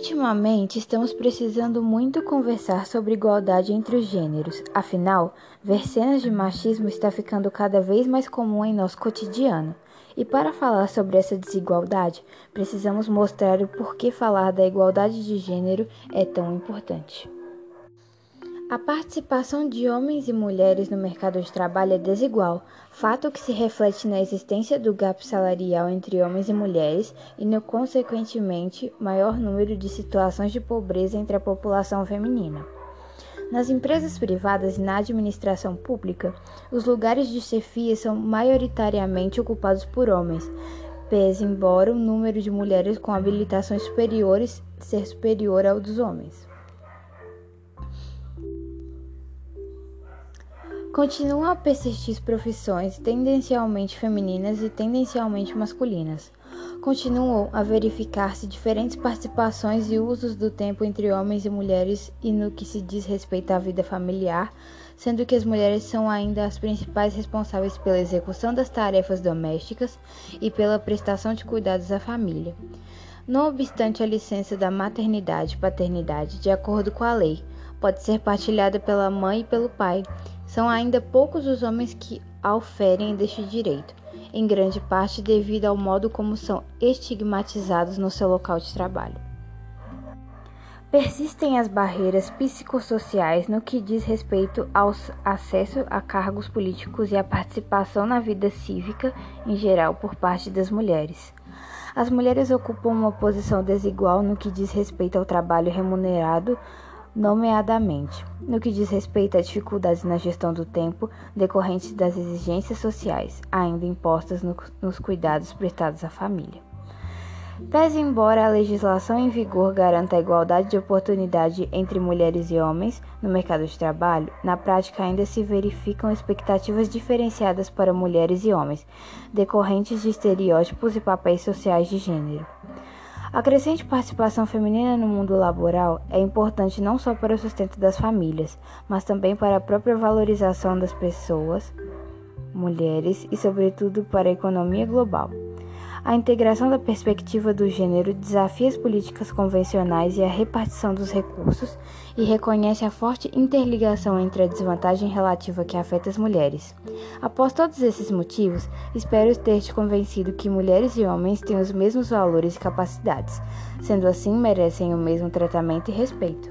Ultimamente, estamos precisando muito conversar sobre igualdade entre os gêneros. Afinal, ver cenas de machismo está ficando cada vez mais comum em nosso cotidiano. E para falar sobre essa desigualdade, precisamos mostrar o porquê falar da igualdade de gênero é tão importante. A participação de homens e mulheres no mercado de trabalho é desigual, fato que se reflete na existência do gap salarial entre homens e mulheres e no consequentemente maior número de situações de pobreza entre a população feminina. Nas empresas privadas e na administração pública, os lugares de chefia são maioritariamente ocupados por homens, pese embora o número de mulheres com habilitações superiores ser superior ao dos homens. Continuam a persistir profissões tendencialmente femininas e tendencialmente masculinas. Continuam a verificar-se diferentes participações e usos do tempo entre homens e mulheres e no que se diz respeito à vida familiar, sendo que as mulheres são ainda as principais responsáveis pela execução das tarefas domésticas e pela prestação de cuidados à família. Não obstante a licença da maternidade e paternidade, de acordo com a lei, pode ser partilhada pela mãe e pelo pai, são ainda poucos os homens que auferem deste direito, em grande parte devido ao modo como são estigmatizados no seu local de trabalho. Persistem as barreiras psicossociais no que diz respeito ao acesso a cargos políticos e à participação na vida cívica em geral por parte das mulheres. As mulheres ocupam uma posição desigual no que diz respeito ao trabalho remunerado nomeadamente no que diz respeito a dificuldades na gestão do tempo decorrentes das exigências sociais ainda impostas no, nos cuidados prestados à família. Pese embora a legislação em vigor garanta a igualdade de oportunidade entre mulheres e homens no mercado de trabalho, na prática ainda se verificam expectativas diferenciadas para mulheres e homens, decorrentes de estereótipos e papéis sociais de gênero. A crescente participação feminina no mundo laboral é importante não só para o sustento das famílias, mas também para a própria valorização das pessoas, mulheres e, sobretudo, para a economia global. A integração da perspectiva do gênero desafia as políticas convencionais e a repartição dos recursos e reconhece a forte interligação entre a desvantagem relativa que afeta as mulheres. Após todos esses motivos, espero ter te convencido que mulheres e homens têm os mesmos valores e capacidades, sendo assim merecem o mesmo tratamento e respeito.